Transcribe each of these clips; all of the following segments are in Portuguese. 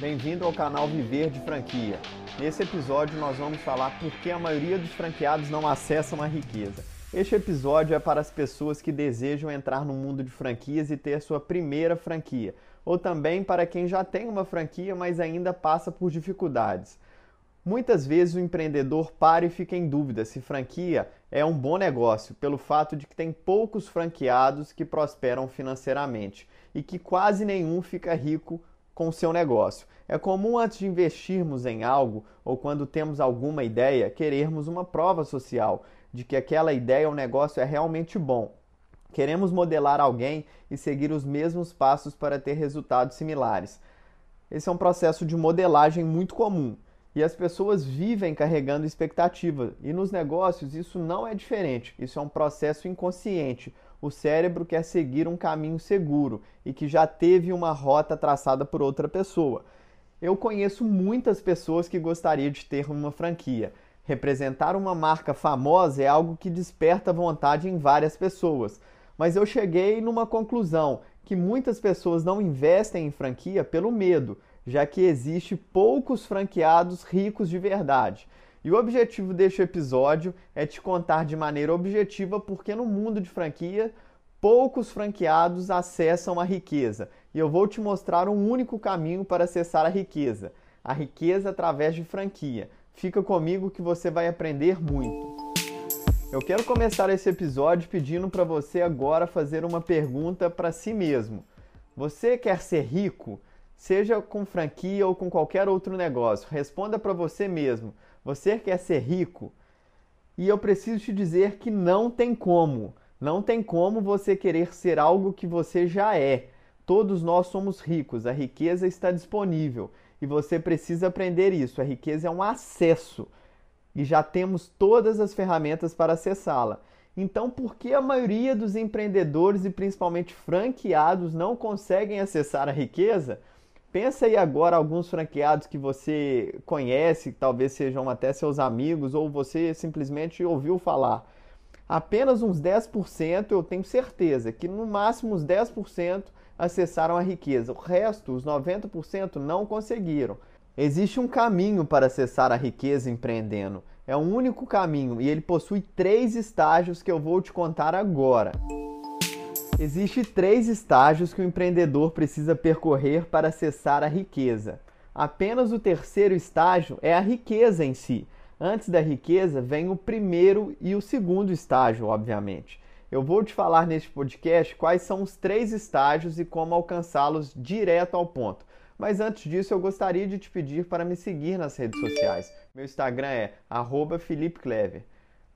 Bem-vindo ao canal Viver de Franquia. Nesse episódio nós vamos falar por que a maioria dos franqueados não acessam a riqueza. Este episódio é para as pessoas que desejam entrar no mundo de franquias e ter sua primeira franquia, ou também para quem já tem uma franquia, mas ainda passa por dificuldades. Muitas vezes o empreendedor para e fica em dúvida se franquia é um bom negócio, pelo fato de que tem poucos franqueados que prosperam financeiramente e que quase nenhum fica rico com o seu negócio. É comum antes de investirmos em algo ou quando temos alguma ideia, querermos uma prova social de que aquela ideia ou negócio é realmente bom. Queremos modelar alguém e seguir os mesmos passos para ter resultados similares. Esse é um processo de modelagem muito comum e as pessoas vivem carregando expectativa. E nos negócios isso não é diferente. Isso é um processo inconsciente. O cérebro quer seguir um caminho seguro e que já teve uma rota traçada por outra pessoa. Eu conheço muitas pessoas que gostariam de ter uma franquia. Representar uma marca famosa é algo que desperta vontade em várias pessoas. Mas eu cheguei numa conclusão que muitas pessoas não investem em franquia pelo medo já que existe poucos franqueados ricos de verdade. E o objetivo deste episódio é te contar de maneira objetiva porque no mundo de franquia poucos franqueados acessam a riqueza. E eu vou te mostrar um único caminho para acessar a riqueza: a riqueza através de franquia. Fica comigo que você vai aprender muito. Eu quero começar esse episódio pedindo para você agora fazer uma pergunta para si mesmo. Você quer ser rico? Seja com franquia ou com qualquer outro negócio, responda para você mesmo: você quer ser rico? E eu preciso te dizer que não tem como. Não tem como você querer ser algo que você já é. Todos nós somos ricos, a riqueza está disponível e você precisa aprender isso. A riqueza é um acesso e já temos todas as ferramentas para acessá-la. Então, por que a maioria dos empreendedores e principalmente franqueados não conseguem acessar a riqueza? Pensa aí agora alguns franqueados que você conhece, talvez sejam até seus amigos, ou você simplesmente ouviu falar. Apenas uns 10%, eu tenho certeza que no máximo uns 10% acessaram a riqueza. O resto, os 90%, não conseguiram. Existe um caminho para acessar a riqueza empreendendo. É um único caminho e ele possui três estágios que eu vou te contar agora. Existem três estágios que o empreendedor precisa percorrer para acessar a riqueza. Apenas o terceiro estágio é a riqueza em si. Antes da riqueza vem o primeiro e o segundo estágio, obviamente. Eu vou te falar neste podcast quais são os três estágios e como alcançá-los direto ao ponto. Mas antes disso, eu gostaria de te pedir para me seguir nas redes sociais. Meu Instagram é @felipe_clever.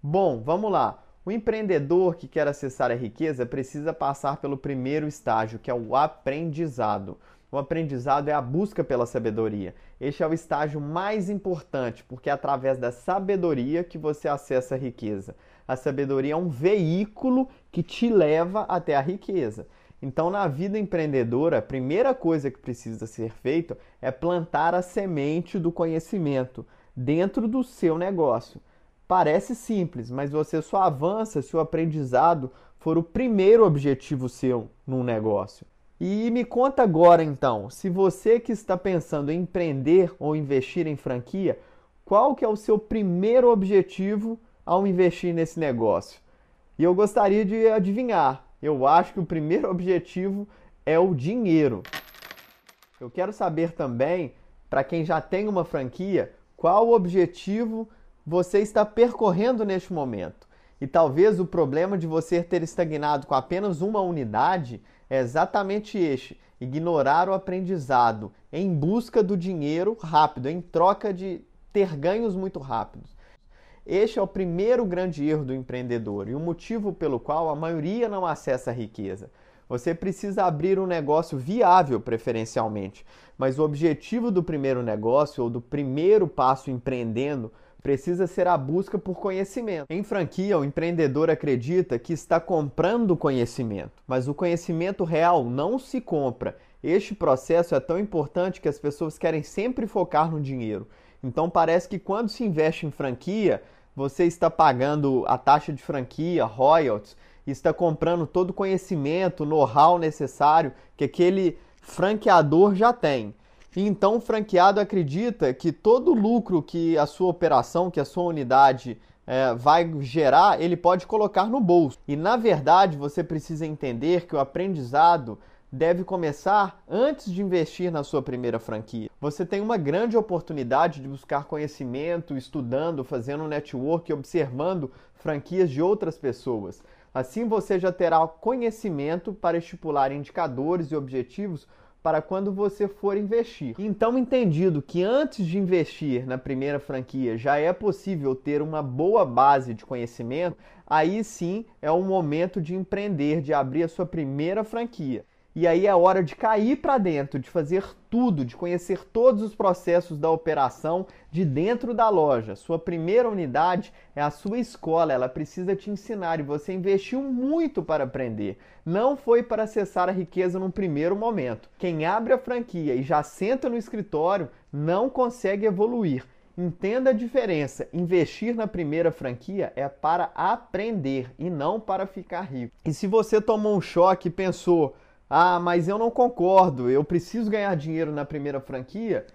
Bom, vamos lá. O empreendedor que quer acessar a riqueza precisa passar pelo primeiro estágio, que é o aprendizado. O aprendizado é a busca pela sabedoria. Este é o estágio mais importante, porque é através da sabedoria que você acessa a riqueza. A sabedoria é um veículo que te leva até a riqueza. Então, na vida empreendedora, a primeira coisa que precisa ser feita é plantar a semente do conhecimento dentro do seu negócio. Parece simples, mas você só avança se o aprendizado for o primeiro objetivo seu num negócio. E me conta agora então, se você que está pensando em empreender ou investir em franquia, qual que é o seu primeiro objetivo ao investir nesse negócio? E eu gostaria de adivinhar. Eu acho que o primeiro objetivo é o dinheiro. Eu quero saber também, para quem já tem uma franquia, qual o objetivo você está percorrendo neste momento. E talvez o problema de você ter estagnado com apenas uma unidade é exatamente este: ignorar o aprendizado em busca do dinheiro rápido, em troca de ter ganhos muito rápidos. Este é o primeiro grande erro do empreendedor e o motivo pelo qual a maioria não acessa a riqueza. Você precisa abrir um negócio viável, preferencialmente, mas o objetivo do primeiro negócio ou do primeiro passo empreendendo precisa ser a busca por conhecimento. Em franquia, o empreendedor acredita que está comprando conhecimento, mas o conhecimento real não se compra. Este processo é tão importante que as pessoas querem sempre focar no dinheiro. Então parece que quando se investe em franquia, você está pagando a taxa de franquia, royalties, está comprando todo o conhecimento, know-how necessário que aquele franqueador já tem. Então o franqueado acredita que todo lucro que a sua operação, que a sua unidade é, vai gerar, ele pode colocar no bolso. E na verdade você precisa entender que o aprendizado deve começar antes de investir na sua primeira franquia. Você tem uma grande oportunidade de buscar conhecimento, estudando, fazendo um network, observando franquias de outras pessoas. Assim você já terá conhecimento para estipular indicadores e objetivos para quando você for investir. Então, entendido que antes de investir na primeira franquia já é possível ter uma boa base de conhecimento, aí sim é o momento de empreender, de abrir a sua primeira franquia. E aí é hora de cair para dentro, de fazer tudo, de conhecer todos os processos da operação de dentro da loja. Sua primeira unidade é a sua escola, ela precisa te ensinar e você investiu muito para aprender. Não foi para acessar a riqueza num primeiro momento. Quem abre a franquia e já senta no escritório não consegue evoluir. Entenda a diferença. Investir na primeira franquia é para aprender e não para ficar rico. E se você tomou um choque e pensou, ah, mas eu não concordo, eu preciso ganhar dinheiro na primeira franquia.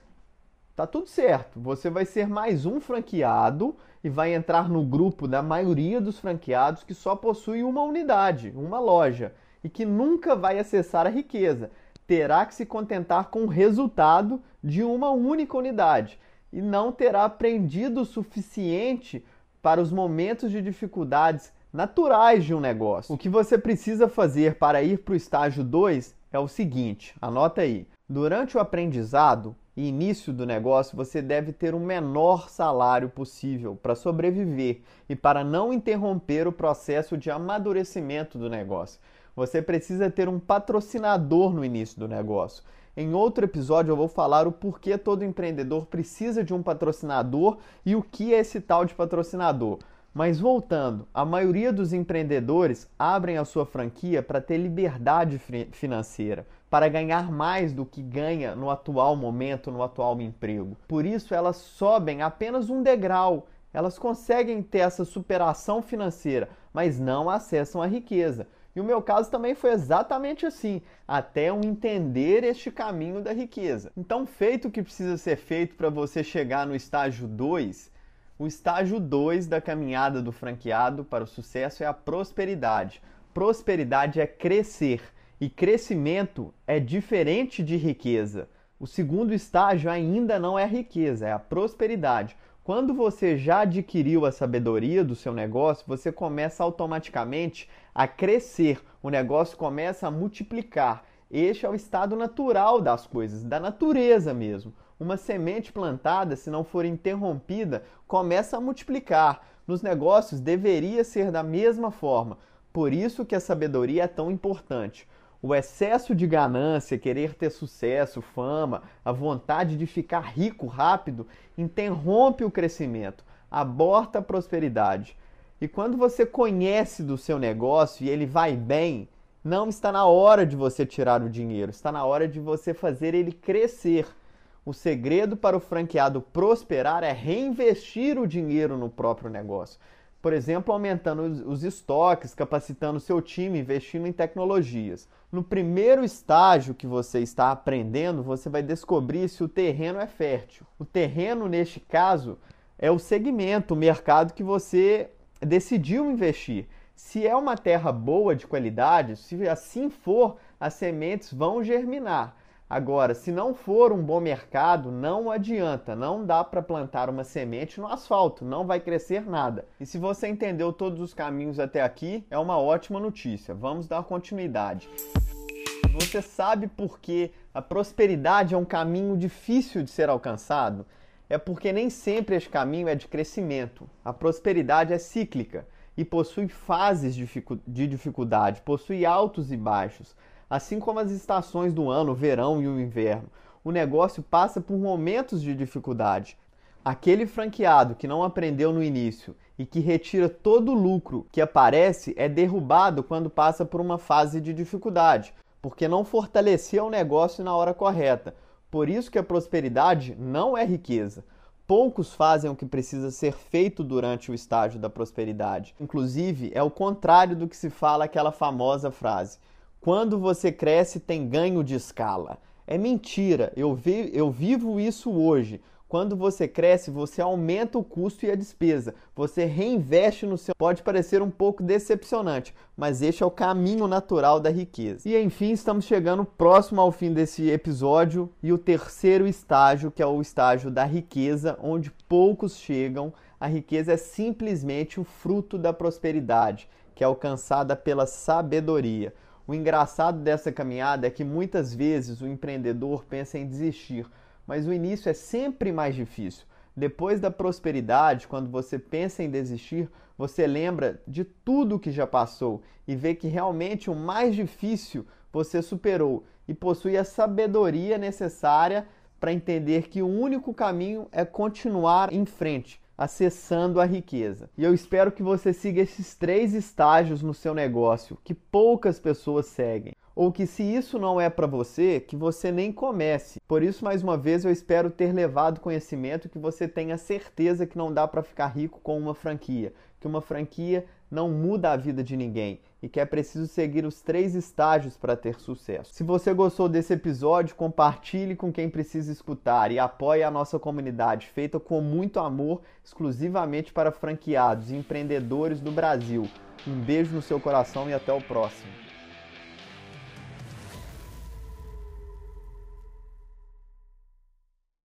Tá tudo certo. Você vai ser mais um franqueado e vai entrar no grupo da maioria dos franqueados que só possui uma unidade, uma loja, e que nunca vai acessar a riqueza. Terá que se contentar com o resultado de uma única unidade e não terá aprendido o suficiente para os momentos de dificuldades naturais de um negócio. O que você precisa fazer para ir para o estágio 2 é o seguinte: anota aí. Durante o aprendizado e início do negócio, você deve ter o menor salário possível para sobreviver e para não interromper o processo de amadurecimento do negócio. Você precisa ter um patrocinador no início do negócio. Em outro episódio eu vou falar o porquê todo empreendedor precisa de um patrocinador e o que é esse tal de patrocinador. Mas voltando, a maioria dos empreendedores abrem a sua franquia para ter liberdade financeira, para ganhar mais do que ganha no atual momento, no atual emprego. Por isso, elas sobem apenas um degrau. Elas conseguem ter essa superação financeira, mas não acessam a riqueza. E o meu caso também foi exatamente assim, até eu entender este caminho da riqueza. Então, feito o que precisa ser feito para você chegar no estágio 2, o estágio 2 da caminhada do franqueado para o sucesso é a prosperidade. Prosperidade é crescer e crescimento é diferente de riqueza. O segundo estágio ainda não é riqueza, é a prosperidade. Quando você já adquiriu a sabedoria do seu negócio, você começa automaticamente a crescer, o negócio começa a multiplicar. Este é o estado natural das coisas, da natureza mesmo. Uma semente plantada, se não for interrompida, começa a multiplicar. Nos negócios deveria ser da mesma forma. Por isso que a sabedoria é tão importante. O excesso de ganância, querer ter sucesso, fama, a vontade de ficar rico rápido, interrompe o crescimento, aborta a prosperidade. E quando você conhece do seu negócio e ele vai bem, não está na hora de você tirar o dinheiro, está na hora de você fazer ele crescer. O segredo para o franqueado prosperar é reinvestir o dinheiro no próprio negócio. Por exemplo, aumentando os estoques, capacitando seu time, investindo em tecnologias. No primeiro estágio que você está aprendendo, você vai descobrir se o terreno é fértil. O terreno, neste caso, é o segmento, o mercado que você decidiu investir. Se é uma terra boa de qualidade, se assim for, as sementes vão germinar. Agora, se não for um bom mercado, não adianta, não dá para plantar uma semente no asfalto, não vai crescer nada. E se você entendeu todos os caminhos até aqui, é uma ótima notícia. Vamos dar continuidade. Você sabe por que a prosperidade é um caminho difícil de ser alcançado? É porque nem sempre esse caminho é de crescimento. A prosperidade é cíclica e possui fases de dificuldade, possui altos e baixos. Assim como as estações do ano, o verão e o inverno, o negócio passa por momentos de dificuldade. Aquele franqueado que não aprendeu no início e que retira todo o lucro que aparece é derrubado quando passa por uma fase de dificuldade, porque não fortaleceu o negócio na hora correta. Por isso que a prosperidade não é riqueza. Poucos fazem o que precisa ser feito durante o estágio da prosperidade. Inclusive, é o contrário do que se fala aquela famosa frase: quando você cresce, tem ganho de escala. É mentira, eu, vi, eu vivo isso hoje. Quando você cresce, você aumenta o custo e a despesa. Você reinveste no seu. Pode parecer um pouco decepcionante, mas este é o caminho natural da riqueza. E enfim, estamos chegando próximo ao fim desse episódio e o terceiro estágio, que é o estágio da riqueza, onde poucos chegam. A riqueza é simplesmente o fruto da prosperidade, que é alcançada pela sabedoria. O engraçado dessa caminhada é que muitas vezes o empreendedor pensa em desistir mas o início é sempre mais difícil. Depois da prosperidade, quando você pensa em desistir, você lembra de tudo que já passou e vê que realmente o mais difícil você superou e possui a sabedoria necessária para entender que o único caminho é continuar em frente, acessando a riqueza. E eu espero que você siga esses três estágios no seu negócio que poucas pessoas seguem ou que se isso não é para você, que você nem comece. Por isso, mais uma vez, eu espero ter levado conhecimento que você tenha certeza que não dá para ficar rico com uma franquia, que uma franquia não muda a vida de ninguém e que é preciso seguir os três estágios para ter sucesso. Se você gostou desse episódio, compartilhe com quem precisa escutar e apoie a nossa comunidade, feita com muito amor, exclusivamente para franqueados e empreendedores do Brasil. Um beijo no seu coração e até o próximo.